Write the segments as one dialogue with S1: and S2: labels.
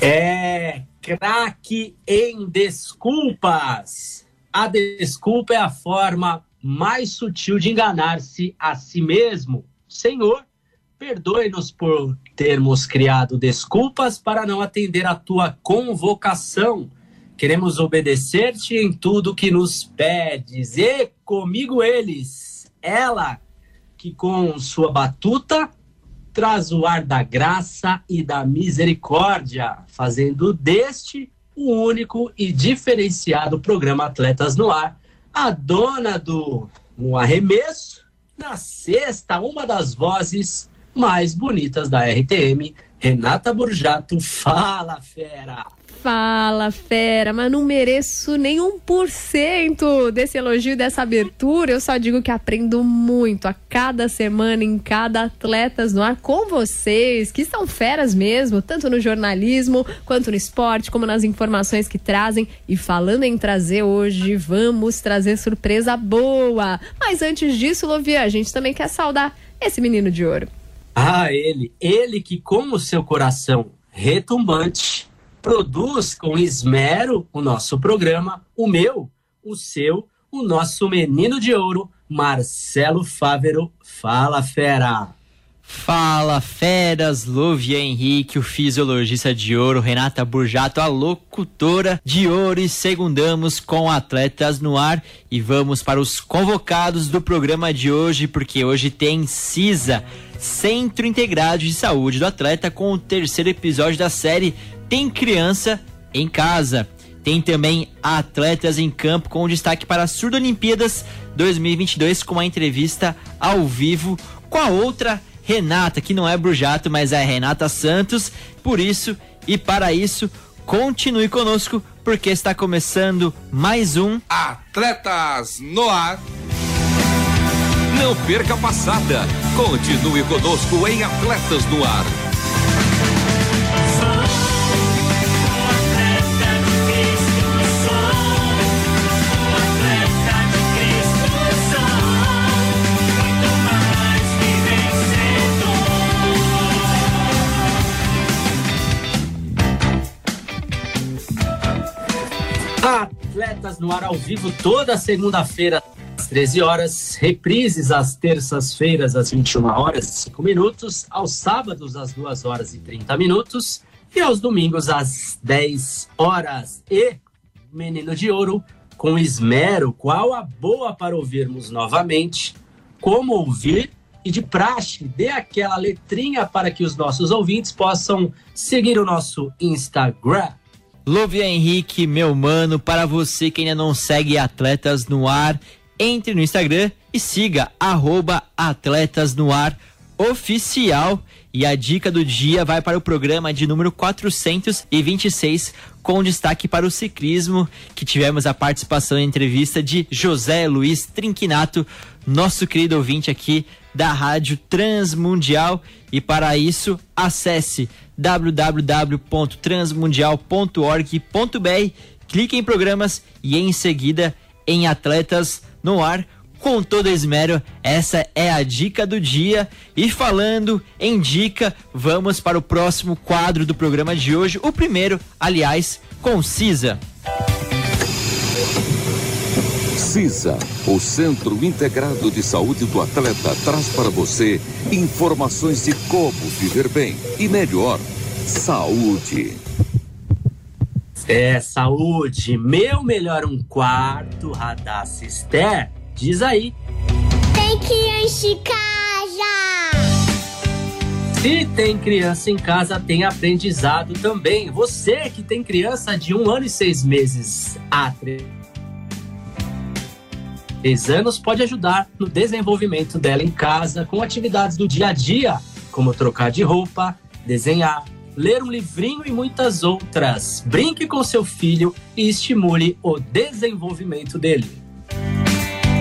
S1: É craque em desculpas. A desculpa é a forma mais sutil de enganar-se a si mesmo. Senhor, perdoe-nos por termos criado desculpas para não atender a tua convocação. Queremos obedecer-te em tudo que nos pedes. E comigo eles, ela que com sua batuta traz o ar da graça e da misericórdia, fazendo deste o único e diferenciado programa Atletas no Ar, a dona do no arremesso, na sexta, uma das vozes mais bonitas da RTM, Renata Burjato. Fala, fera!
S2: Fala, fera, mas não mereço nem um por cento desse elogio, dessa abertura. Eu só digo que aprendo muito a cada semana, em cada Atletas no Ar, com vocês, que são feras mesmo, tanto no jornalismo, quanto no esporte, como nas informações que trazem. E falando em trazer hoje, vamos trazer surpresa boa. Mas antes disso, Lovia, a gente também quer saudar esse menino de ouro.
S1: Ah, ele, ele que com o seu coração retumbante produz com esmero o nosso programa, o meu, o seu, o nosso menino de ouro, Marcelo Fávero. Fala, fera!
S3: Fala, feras, Luvia Henrique, o fisiologista de ouro, Renata Burjato, a locutora de ouro e segundamos com atletas no ar e vamos para os convocados do programa de hoje, porque hoje tem CISA, Centro Integrado de Saúde do Atleta, com o terceiro episódio da série Tem Criança em Casa. Tem também Atletas em Campo, com destaque para a Surdo Olimpíadas 2022, com uma entrevista ao vivo com a outra Renata, que não é Brujato, mas é Renata Santos. Por isso e para isso, continue conosco, porque está começando mais um
S4: Atletas no Ar. Não perca a passada. Continue conosco em Atletas no Ar.
S1: Atletas no ar ao vivo toda segunda-feira às 13 horas, reprises às terças-feiras às 21 horas e 5 minutos, aos sábados às 2 horas e 30 minutos e aos domingos às 10 horas. E Menino de Ouro com esmero, qual a boa para ouvirmos novamente, como ouvir e de praxe, dê aquela letrinha para que os nossos ouvintes possam seguir o nosso Instagram.
S3: Lovia Henrique, meu mano, para você que ainda não segue Atletas no Ar, entre no Instagram e siga arroba Atletas no Ar oficial. E a dica do dia vai para o programa de número 426, com destaque para o ciclismo, que tivemos a participação em entrevista de José Luiz Trinquinato, nosso querido ouvinte aqui da Rádio Transmundial. E para isso, acesse www.transmundial.org.br, clique em programas e em seguida em Atletas no Ar. Com todo esmero, essa é a dica do dia. E falando em dica, vamos para o próximo quadro do programa de hoje. O primeiro, aliás, com Cisa.
S4: CISA, o Centro Integrado de Saúde do Atleta, traz para você informações de como viver bem e melhor. Saúde.
S1: É, saúde. Meu melhor um quarto, Radar Cister. Diz aí.
S5: Tem criança em casa!
S1: Se tem criança em casa, tem aprendizado também. Você que tem criança de um ano e seis meses a três anos pode ajudar no desenvolvimento dela em casa com atividades do dia a dia, como trocar de roupa, desenhar, ler um livrinho e muitas outras. Brinque com seu filho e estimule o desenvolvimento dele.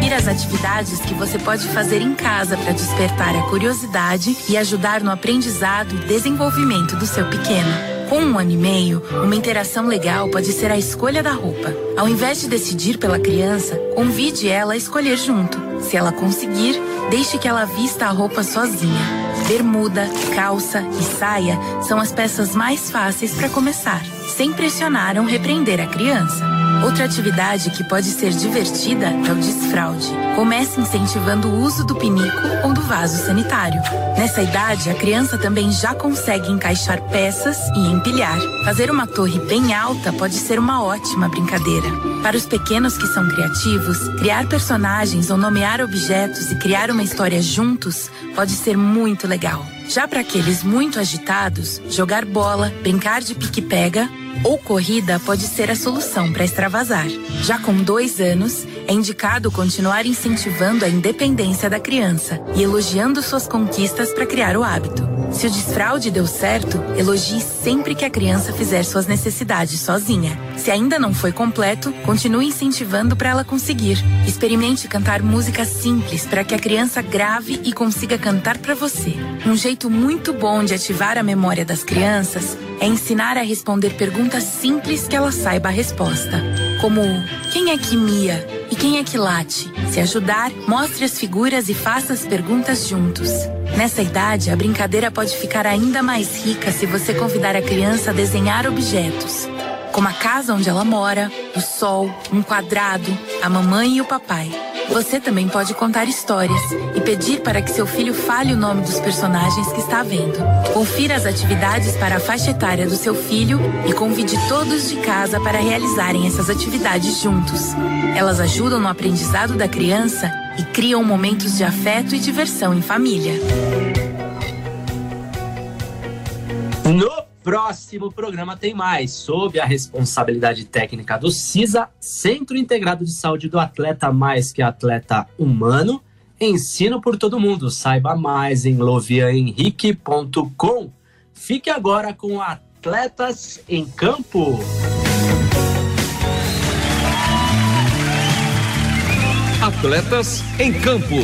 S6: Confira as atividades que você pode fazer em casa para despertar a curiosidade e ajudar no aprendizado e desenvolvimento do seu pequeno. Com um ano e meio, uma interação legal pode ser a escolha da roupa. Ao invés de decidir pela criança, convide ela a escolher junto. Se ela conseguir, deixe que ela vista a roupa sozinha. Bermuda, calça e saia são as peças mais fáceis para começar, sem pressionar ou repreender a criança. Outra atividade que pode ser divertida é o desfraude. Comece incentivando o uso do pinico ou do vaso sanitário. Nessa idade, a criança também já consegue encaixar peças e empilhar. Fazer uma torre bem alta pode ser uma ótima brincadeira. Para os pequenos que são criativos, criar personagens ou nomear objetos e criar uma história juntos pode ser muito legal. Já para aqueles muito agitados, jogar bola, brincar de pique-pega ou corrida pode ser a solução para extravasar. Já com dois anos, é indicado continuar incentivando a independência da criança e elogiando suas conquistas para criar o hábito. Se o desfraude deu certo, elogie sempre que a criança fizer suas necessidades sozinha. Se ainda não foi completo, continue incentivando para ela conseguir. Experimente cantar músicas simples para que a criança grave e consiga cantar para você. Um jeito muito bom de ativar a memória das crianças é ensinar a responder perguntas simples que ela saiba a resposta. Como quem é que mia e quem é que late? Se ajudar, mostre as figuras e faça as perguntas juntos. Nessa idade, a brincadeira pode ficar ainda mais rica se você convidar a criança a desenhar objetos, como a casa onde ela mora, o sol, um quadrado, a mamãe e o papai. Você também pode contar histórias e pedir para que seu filho fale o nome dos personagens que está vendo. Confira as atividades para a faixa etária do seu filho e convide todos de casa para realizarem essas atividades juntos. Elas ajudam no aprendizado da criança e criam momentos de afeto e diversão em família.
S1: No próximo programa tem mais sob a responsabilidade técnica do CISA, Centro Integrado de Saúde do Atleta Mais que Atleta Humano. Ensino por todo mundo. Saiba mais em lovianhenrique.com. Fique agora com Atletas em Campo.
S4: Atletas em Campo.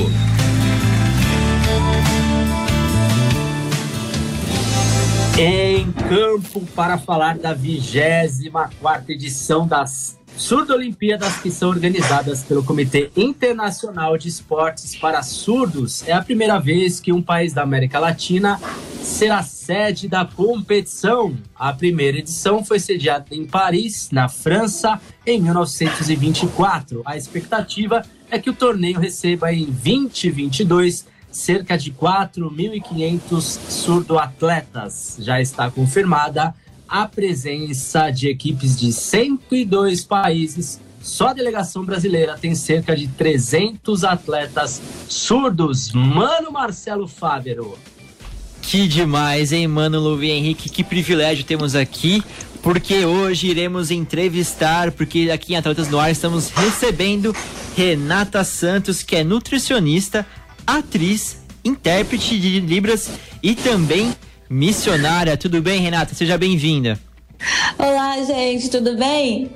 S1: Em campo para falar da 24 edição das Surdo Olimpíadas que são organizadas pelo Comitê Internacional de Esportes para Surdos. É a primeira vez que um país da América Latina será sede da competição. A primeira edição foi sediada em Paris, na França, em 1924. A expectativa é que o torneio receba em 2022 cerca de 4.500 surdo-atletas. Já está confirmada a presença de equipes de 102 países. Só a delegação brasileira tem cerca de 300 atletas surdos. Mano Marcelo Fávero.
S3: Que demais, hein, Mano Luvi Henrique? Que privilégio temos aqui porque hoje iremos entrevistar, porque aqui em Atletas no Ar estamos recebendo Renata Santos, que é nutricionista, atriz, intérprete de Libras e também missionária. Tudo bem, Renata? Seja bem-vinda.
S7: Olá, gente, tudo bem?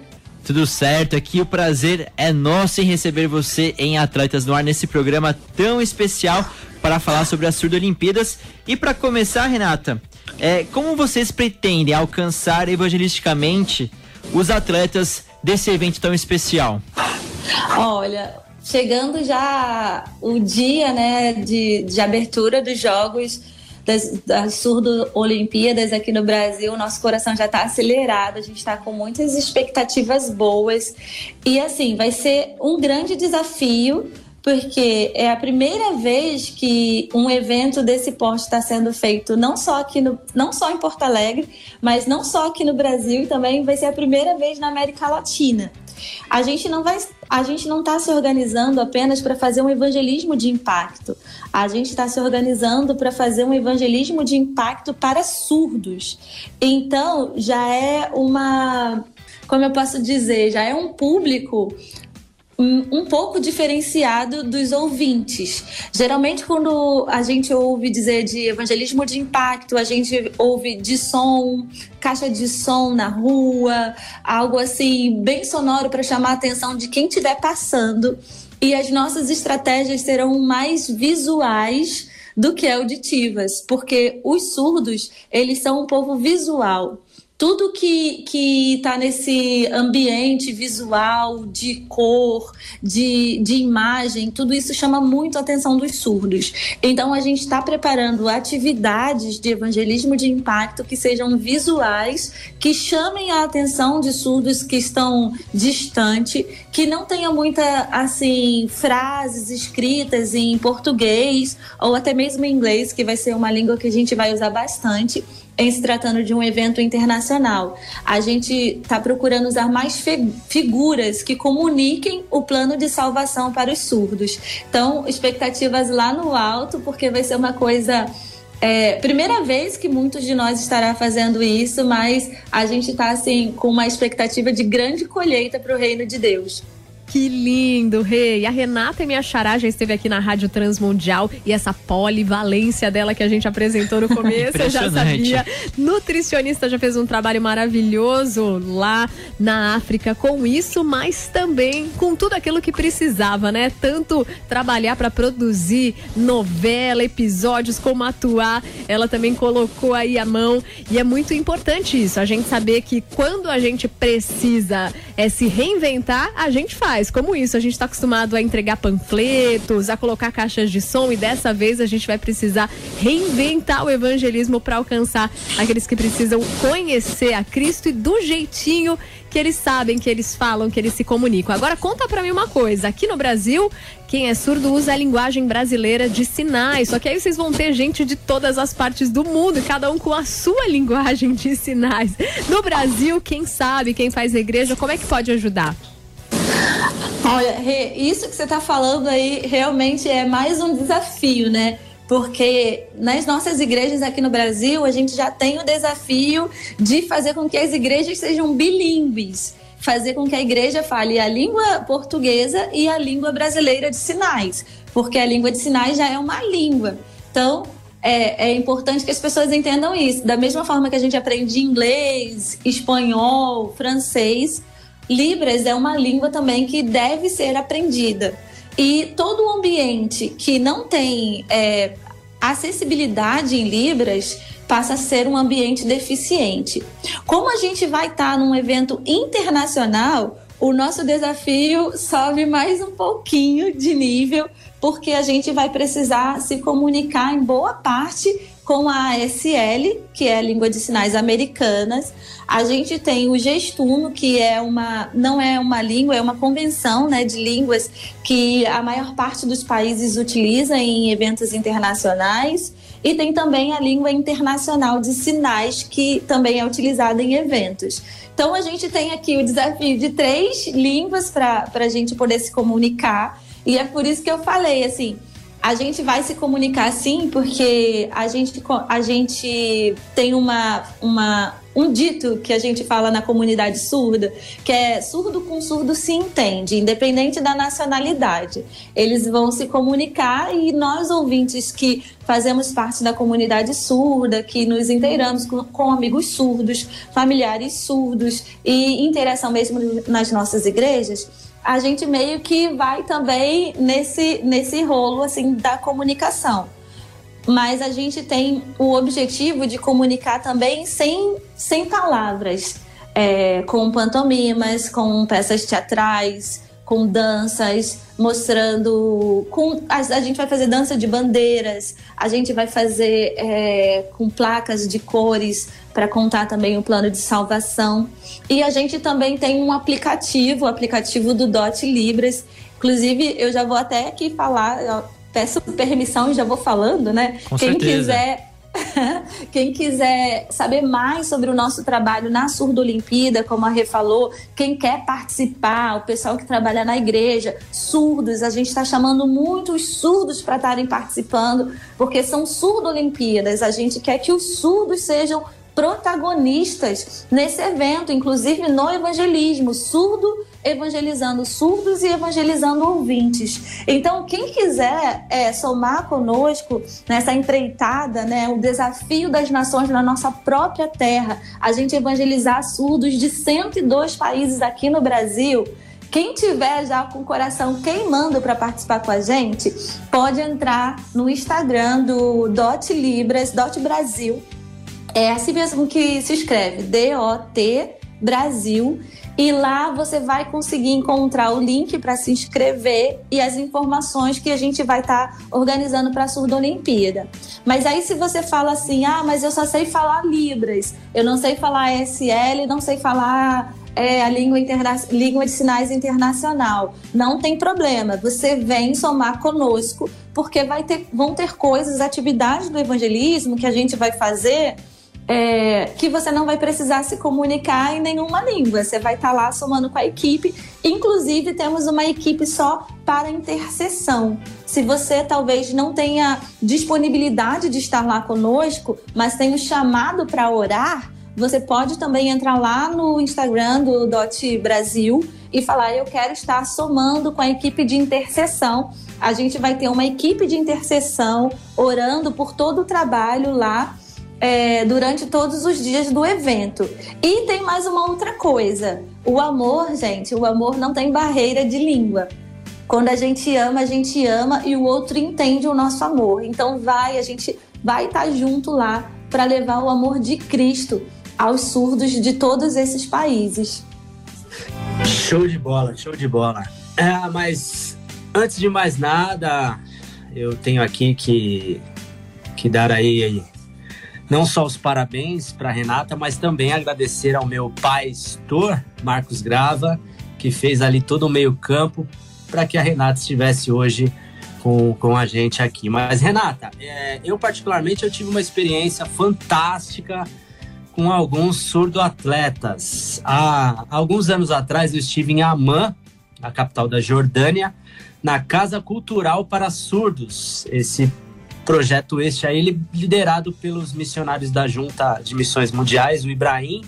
S3: Tudo certo, aqui o prazer é nosso em receber você em Atletas no Ar nesse programa tão especial para falar sobre as Surdo Olimpíadas. E para começar, Renata, é, como vocês pretendem alcançar evangelisticamente os atletas desse evento tão especial?
S7: Olha, chegando já o dia né, de, de abertura dos Jogos das, das Surdo Olimpíadas aqui no Brasil, nosso coração já está acelerado, a gente está com muitas expectativas boas. E assim, vai ser um grande desafio, porque é a primeira vez que um evento desse porte está sendo feito não só aqui no, não só em Porto Alegre, mas não só aqui no Brasil e também vai ser a primeira vez na América Latina. A gente não vai, a gente não está se organizando apenas para fazer um evangelismo de impacto. A gente está se organizando para fazer um evangelismo de impacto para surdos. Então já é uma, como eu posso dizer, já é um público um pouco diferenciado dos ouvintes. Geralmente, quando a gente ouve dizer de evangelismo de impacto, a gente ouve de som, caixa de som na rua, algo assim bem sonoro para chamar a atenção de quem estiver passando. E as nossas estratégias serão mais visuais do que auditivas, porque os surdos, eles são um povo visual tudo que que está nesse ambiente visual de cor, de, de imagem, tudo isso chama muito a atenção dos surdos. Então a gente está preparando atividades de evangelismo de impacto que sejam visuais, que chamem a atenção de surdos que estão distante, que não tenha muita assim frases escritas em português ou até mesmo em inglês, que vai ser uma língua que a gente vai usar bastante em se tratando de um evento internacional. A gente está procurando usar mais figuras que comuniquem o plano de salvação para os surdos. Então, expectativas lá no alto, porque vai ser uma coisa. É, primeira vez que muitos de nós estará fazendo isso, mas a gente está assim com uma expectativa de grande colheita para o reino de Deus.
S2: Que lindo, Rei. A Renata e minha xará já esteve aqui na Rádio Transmundial e essa polivalência dela que a gente apresentou no começo, eu já sabia. Nutricionista já fez um trabalho maravilhoso lá na África com isso, mas também com tudo aquilo que precisava, né? Tanto trabalhar para produzir novela, episódios, como atuar. Ela também colocou aí a mão e é muito importante isso, a gente saber que quando a gente precisa é, se reinventar, a gente faz faz, como isso. A gente está acostumado a entregar panfletos, a colocar caixas de som e dessa vez a gente vai precisar reinventar o evangelismo para alcançar aqueles que precisam conhecer a Cristo e do jeitinho que eles sabem, que eles falam, que eles se comunicam. Agora conta para mim uma coisa, aqui no Brasil, quem é surdo usa a linguagem brasileira de sinais, só que aí vocês vão ter gente de todas as partes do mundo, cada um com a sua linguagem de sinais. No Brasil, quem sabe, quem faz igreja, como é que pode ajudar?
S7: Olha, isso que você está falando aí realmente é mais um desafio, né? Porque nas nossas igrejas aqui no Brasil, a gente já tem o desafio de fazer com que as igrejas sejam bilíngues fazer com que a igreja fale a língua portuguesa e a língua brasileira de sinais, porque a língua de sinais já é uma língua. Então, é, é, importante que as pessoas entendam isso. Da mesma forma que a gente aprende inglês, espanhol, francês, Libras é uma língua também que deve ser aprendida. E todo o ambiente que não tem é, acessibilidade em Libras passa a ser um ambiente deficiente. Como a gente vai estar num evento internacional, o nosso desafio sobe mais um pouquinho de nível, porque a gente vai precisar se comunicar em boa parte com a ASL, que é a língua de sinais americanas. A gente tem o gestuno, que é uma não é uma língua, é uma convenção, né, de línguas que a maior parte dos países utiliza em eventos internacionais. E tem também a língua internacional de sinais, que também é utilizada em eventos. Então a gente tem aqui o desafio de três línguas para a gente poder se comunicar. E é por isso que eu falei assim a gente vai se comunicar sim, porque a gente, a gente tem uma, uma, um dito que a gente fala na comunidade surda, que é surdo com surdo se entende, independente da nacionalidade. Eles vão se comunicar e nós, ouvintes que fazemos parte da comunidade surda, que nos inteiramos com, com amigos surdos, familiares surdos e interação mesmo nas nossas igrejas, a gente meio que vai também nesse, nesse rolo assim da comunicação. Mas a gente tem o objetivo de comunicar também sem, sem palavras, é, com pantomimas, com peças teatrais, com danças, mostrando. Com, a, a, gente vai fazer dança de bandeiras, a gente vai fazer é, com placas de cores para contar também o plano de salvação. E a gente também tem um aplicativo, o aplicativo do Dot Libras. Inclusive, eu já vou até aqui falar, peço permissão e já vou falando, né?
S3: Com
S7: Quem
S3: certeza.
S7: quiser quem quiser saber mais sobre o nosso trabalho na Surdo Olimpíada, como a Rê falou, quem quer participar, o pessoal que trabalha na igreja, surdos, a gente está chamando muitos surdos para estarem participando, porque são Surdo Olimpíadas. A gente quer que os surdos sejam protagonistas nesse evento, inclusive no evangelismo. Surdo evangelizando surdos e evangelizando ouvintes. Então, quem quiser é, somar conosco nessa empreitada, né, o desafio das nações na nossa própria terra, a gente evangelizar surdos de 102 países aqui no Brasil. Quem tiver já com o coração queimando para participar com a gente, pode entrar no Instagram do Dot Libras, Dot Brasil. É assim mesmo que se escreve, D-O-T Brasil. E lá você vai conseguir encontrar o link para se inscrever e as informações que a gente vai estar tá organizando para a Surda Olimpíada. Mas aí, se você fala assim, ah, mas eu só sei falar Libras, eu não sei falar SL, não sei falar é, a língua, interna... língua de sinais internacional, não tem problema. Você vem somar conosco, porque vai ter, vão ter coisas, atividades do evangelismo que a gente vai fazer é, que você não vai precisar se comunicar em nenhuma língua. Você vai estar tá lá somando com a equipe. Inclusive, temos uma equipe só para intercessão. Se você talvez não tenha disponibilidade de estar lá conosco, mas tem o chamado para orar, você pode também entrar lá no Instagram do Dot Brasil e falar: Eu quero estar somando com a equipe de intercessão. A gente vai ter uma equipe de intercessão orando por todo o trabalho lá é, durante todos os dias do evento. E tem mais uma outra coisa: o amor, gente, o amor não tem barreira de língua. Quando a gente ama, a gente ama e o outro entende o nosso amor. Então vai, a gente vai estar junto lá para levar o amor de Cristo aos surdos de todos esses países.
S1: Show de bola, show de bola. É, mas antes de mais nada, eu tenho aqui que, que dar aí não só os parabéns para Renata, mas também agradecer ao meu pai Stor, Marcos Grava, que fez ali todo o meio-campo para que a Renata estivesse hoje com, com a gente aqui. Mas, Renata, é, eu particularmente eu tive uma experiência fantástica com alguns surdo-atletas. Há alguns anos atrás eu estive em Amman, a capital da Jordânia, na Casa Cultural para Surdos. Esse projeto este aí liderado pelos missionários da Junta de Missões Mundiais, o Ibrahim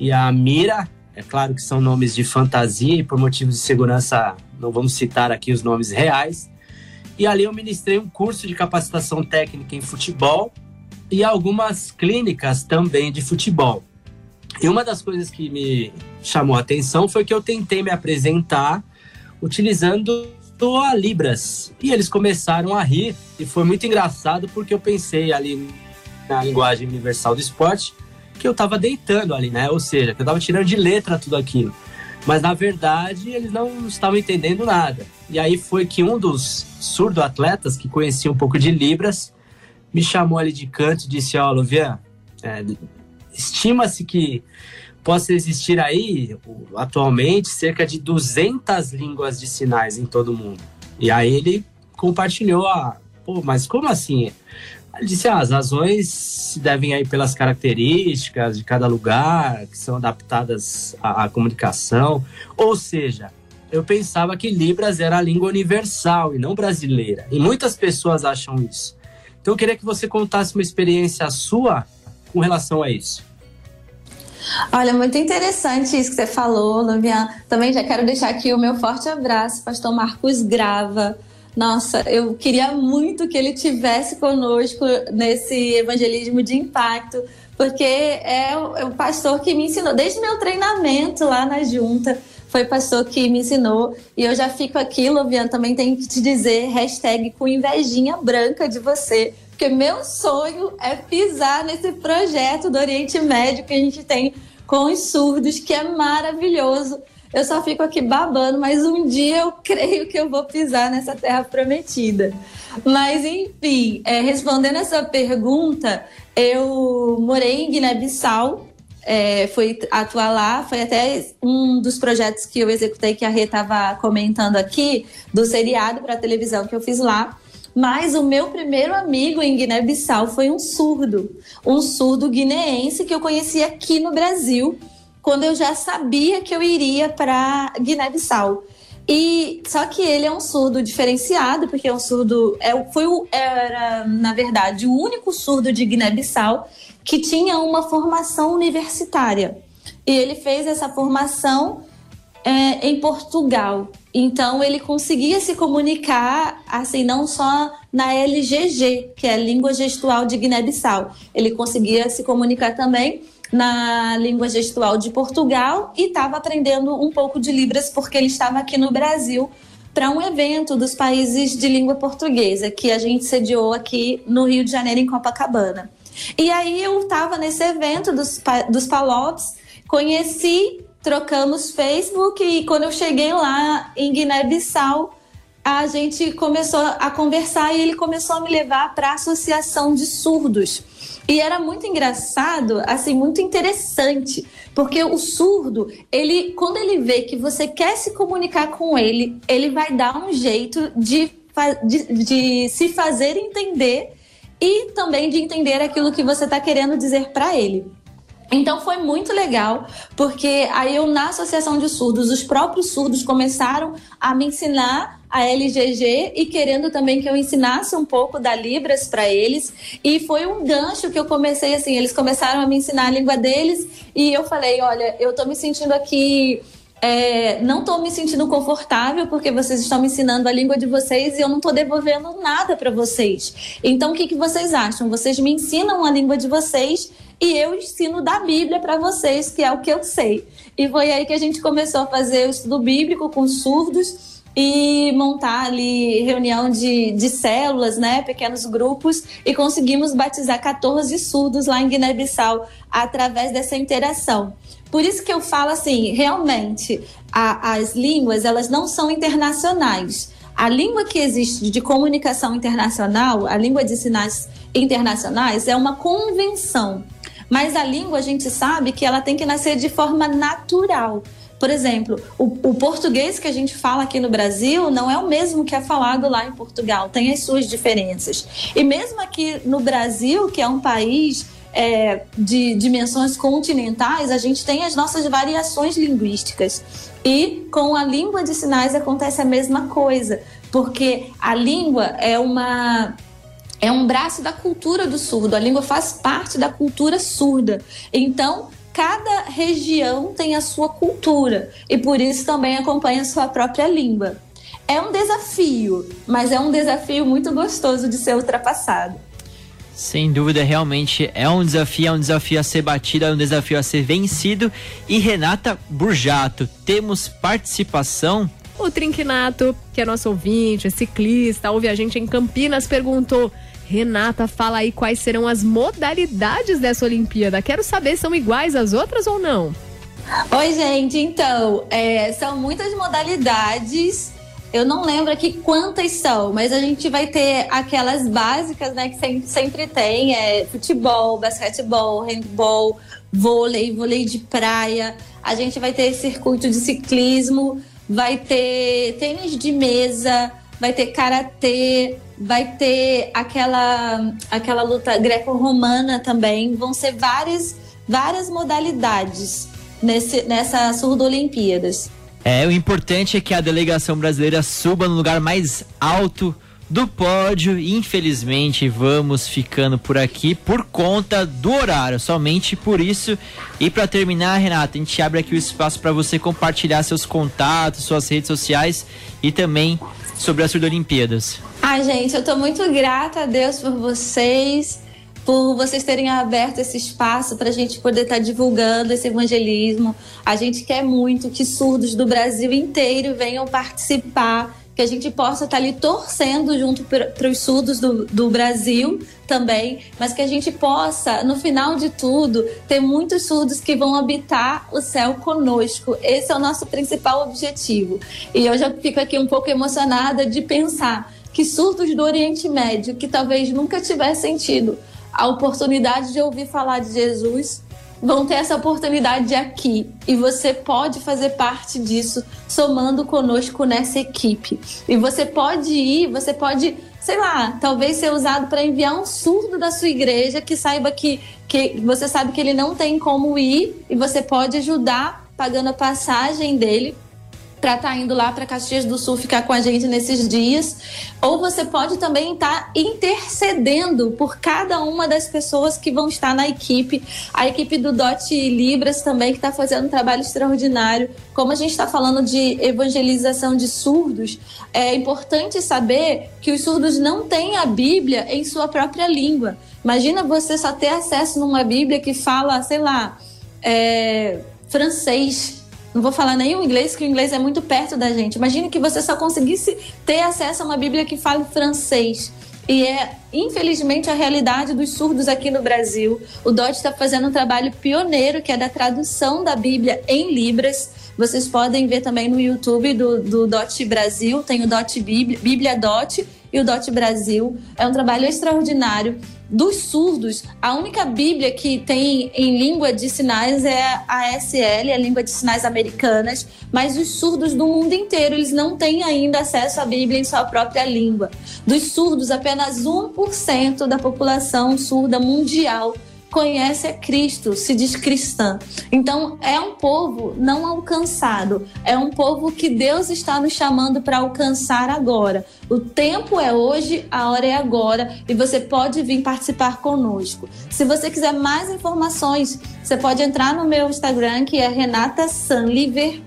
S1: e a Mira. É claro que são nomes de fantasia e por motivos de segurança não vamos citar aqui os nomes reais. E ali eu ministrei um curso de capacitação técnica em futebol e algumas clínicas também de futebol. E uma das coisas que me chamou a atenção foi que eu tentei me apresentar utilizando a Libras. E eles começaram a rir e foi muito engraçado porque eu pensei ali na linguagem universal do esporte que eu estava deitando ali, né? Ou seja, que eu estava tirando de letra tudo aquilo. Mas na verdade eles não estavam entendendo nada. E aí foi que um dos surdo-atletas que conhecia um pouco de Libras me chamou ali de canto e disse: Ó, oh, Luvian, é, estima-se que possa existir aí, atualmente, cerca de 200 línguas de sinais em todo mundo. E aí ele compartilhou a. Pô, mas como assim? Ele disse: ah, as razões se devem aí pelas características de cada lugar, que são adaptadas à, à comunicação. Ou seja, eu pensava que Libras era a língua universal e não brasileira. E muitas pessoas acham isso. Então eu queria que você contasse uma experiência sua com relação a isso.
S7: Olha, muito interessante isso que você falou, Luvian. Também já quero deixar aqui o meu forte abraço, pastor Marcos Grava. Nossa, eu queria muito que ele tivesse conosco nesse evangelismo de impacto, porque é o, é o pastor que me ensinou, desde meu treinamento lá na junta, foi pastor que me ensinou. E eu já fico aqui, Luvian, também tenho que te dizer, hashtag com invejinha branca de você, porque meu sonho é pisar nesse projeto do Oriente Médio que a gente tem com os surdos, que é maravilhoso. Eu só fico aqui babando, mas um dia eu creio que eu vou pisar nessa terra prometida. Mas, enfim, é, respondendo essa pergunta, eu morei em Guiné-Bissau, é, fui atuar lá, foi até um dos projetos que eu executei que a Rê estava comentando aqui, do seriado para televisão que eu fiz lá. Mas o meu primeiro amigo em Guiné-Bissau foi um surdo, um surdo guineense que eu conheci aqui no Brasil, quando eu já sabia que eu iria para Guiné-Bissau. E só que ele é um surdo diferenciado, porque é um surdo, é, foi era na verdade o único surdo de Guiné-Bissau que tinha uma formação universitária. E ele fez essa formação é, em Portugal. Então ele conseguia se comunicar assim não só na LGG, que é a língua gestual de Guiné-Bissau. Ele conseguia se comunicar também na língua gestual de Portugal e estava aprendendo um pouco de Libras porque ele estava aqui no Brasil para um evento dos países de língua portuguesa que a gente sediou aqui no Rio de Janeiro, em Copacabana. E aí eu estava nesse evento dos, dos Palops, conheci trocamos Facebook e quando eu cheguei lá em Guiné-Bissau, a gente começou a conversar e ele começou a me levar para a Associação de Surdos. E era muito engraçado, assim, muito interessante, porque o surdo, ele, quando ele vê que você quer se comunicar com ele, ele vai dar um jeito de, de, de se fazer entender e também de entender aquilo que você está querendo dizer para ele. Então foi muito legal, porque aí eu na Associação de Surdos, os próprios surdos começaram a me ensinar a LGG e querendo também que eu ensinasse um pouco da Libras para eles. E foi um gancho que eu comecei assim, eles começaram a me ensinar a língua deles e eu falei, olha, eu tô me sentindo aqui é, não estou me sentindo confortável porque vocês estão me ensinando a língua de vocês e eu não estou devolvendo nada para vocês. Então, o que, que vocês acham? Vocês me ensinam a língua de vocês e eu ensino da Bíblia para vocês, que é o que eu sei. E foi aí que a gente começou a fazer o estudo bíblico com surdos e montar ali reunião de, de células, né, pequenos grupos, e conseguimos batizar 14 surdos lá em Guiné-Bissau através dessa interação. Por isso que eu falo assim, realmente, a, as línguas, elas não são internacionais. A língua que existe de comunicação internacional, a língua de sinais internacionais, é uma convenção. Mas a língua, a gente sabe que ela tem que nascer de forma natural. Por exemplo, o, o, português que a gente fala aqui no Brasil não é o mesmo que é falado lá em Portugal, tem as suas diferenças. E mesmo aqui no Brasil, que é um país é, de dimensões continentais, a gente tem as nossas variações linguísticas. E com a língua de sinais acontece a mesma coisa, porque a língua é uma é um braço da cultura do surdo. A língua faz parte da cultura surda. Então, cada região tem a sua cultura e por isso também acompanha a sua própria língua. É um desafio, mas é um desafio muito gostoso de ser ultrapassado.
S3: Sem dúvida, realmente é um desafio, é um desafio a ser batido, é um desafio a ser vencido. E Renata Burjato, temos participação?
S2: O Trinquinato, que é nosso ouvinte, ciclista, ouve a gente em Campinas, perguntou: Renata, fala aí quais serão as modalidades dessa Olimpíada. Quero saber, são iguais às outras ou não?
S7: Oi, gente. Então, é, são muitas modalidades. Eu não lembro aqui quantas são, mas a gente vai ter aquelas básicas, né, que sempre, sempre tem, é futebol, basquetebol, handball, vôlei, vôlei de praia. A gente vai ter circuito de ciclismo, vai ter tênis de mesa, vai ter karatê, vai ter aquela, aquela luta greco-romana também. Vão ser várias, várias modalidades nesse, nessa Surdo Olimpíadas.
S3: É, o importante é que a delegação brasileira suba no lugar mais alto do pódio. Infelizmente, vamos ficando por aqui por conta do horário, somente por isso. E para terminar, Renata, a gente abre aqui o espaço para você compartilhar seus contatos, suas redes sociais e também sobre as Olimpíadas.
S7: Ai, gente, eu tô muito grata a Deus por vocês, por vocês terem aberto esse espaço para a gente poder estar tá divulgando esse evangelismo. A gente quer muito que surdos do Brasil inteiro venham participar, que a gente possa estar tá ali torcendo junto para os surdos do, do Brasil também, mas que a gente possa, no final de tudo, ter muitos surdos que vão habitar o céu conosco. Esse é o nosso principal objetivo. E eu já fico aqui um pouco emocionada de pensar que surdos do Oriente Médio, que talvez nunca tivessem tido a oportunidade de ouvir falar de Jesus, vão ter essa oportunidade aqui. E você pode fazer parte disso, somando conosco nessa equipe. E você pode ir, você pode, sei lá, talvez ser usado para enviar um surdo da sua igreja que saiba que, que você sabe que ele não tem como ir e você pode ajudar pagando a passagem dele para estar tá indo lá para Caxias do Sul ficar com a gente nesses dias, ou você pode também estar tá intercedendo por cada uma das pessoas que vão estar na equipe, a equipe do DOT Libras também que está fazendo um trabalho extraordinário. Como a gente está falando de evangelização de surdos, é importante saber que os surdos não têm a Bíblia em sua própria língua. Imagina você só ter acesso numa Bíblia que fala, sei lá, é, francês não vou falar nem o inglês, que o inglês é muito perto da gente. Imagine que você só conseguisse ter acesso a uma Bíblia que fale francês. E é, infelizmente, a realidade dos surdos aqui no Brasil. O DOT está fazendo um trabalho pioneiro, que é da tradução da Bíblia em Libras. Vocês podem ver também no YouTube do, do DOT Brasil, tem o DOT Bíblia, Bíblia DOT e o DOT Brasil. É um trabalho extraordinário dos surdos, a única Bíblia que tem em língua de sinais é a ASL, a língua de sinais americanas, mas os surdos do mundo inteiro, eles não têm ainda acesso à Bíblia em sua própria língua. Dos surdos, apenas 1% da população surda mundial conhece a Cristo, se diz cristã. Então, é um povo não alcançado, é um povo que Deus está nos chamando para alcançar agora. O tempo é hoje, a hora é agora e você pode vir participar conosco. Se você quiser mais informações, você pode entrar no meu Instagram, que é Renata Sanliver.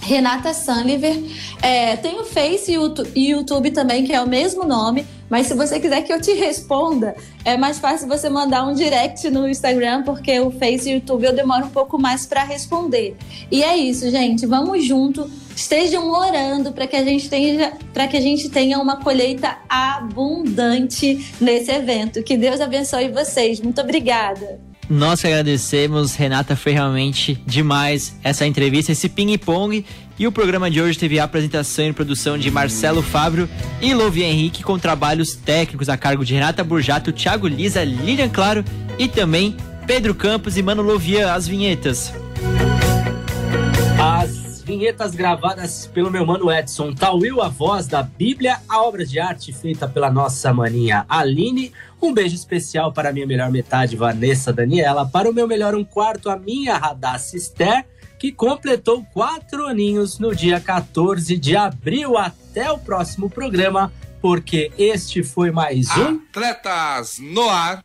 S7: Renata Sanliver. É, tem o Face e YouTube também, que é o mesmo nome. Mas se você quiser que eu te responda, é mais fácil você mandar um direct no Instagram, porque o Face e o YouTube eu demoro um pouco mais para responder. E é isso, gente. Vamos junto. Estejam orando para que a gente tenha para que a gente tenha uma colheita abundante nesse evento. Que Deus abençoe vocês. Muito obrigada.
S3: Nós que agradecemos, Renata, foi realmente demais essa entrevista, esse ping-pong. E o programa de hoje teve a apresentação e produção de Marcelo Fábio e Louvi Henrique, com trabalhos técnicos a cargo de Renata Burjato, Thiago Lisa, Lilian Claro e também Pedro Campos e Mano Lovian, as vinhetas.
S1: As vinhetas gravadas pelo meu mano Edson. Tauil, a voz da Bíblia, a obra de arte feita pela nossa maninha Aline. Um beijo especial para a minha melhor metade, Vanessa Daniela. Para o meu melhor um quarto, a minha Radassa Esther, que completou quatro aninhos no dia 14 de abril. Até o próximo programa, porque este foi mais um.
S4: Atletas no ar.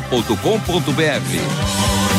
S4: jornal.com.br.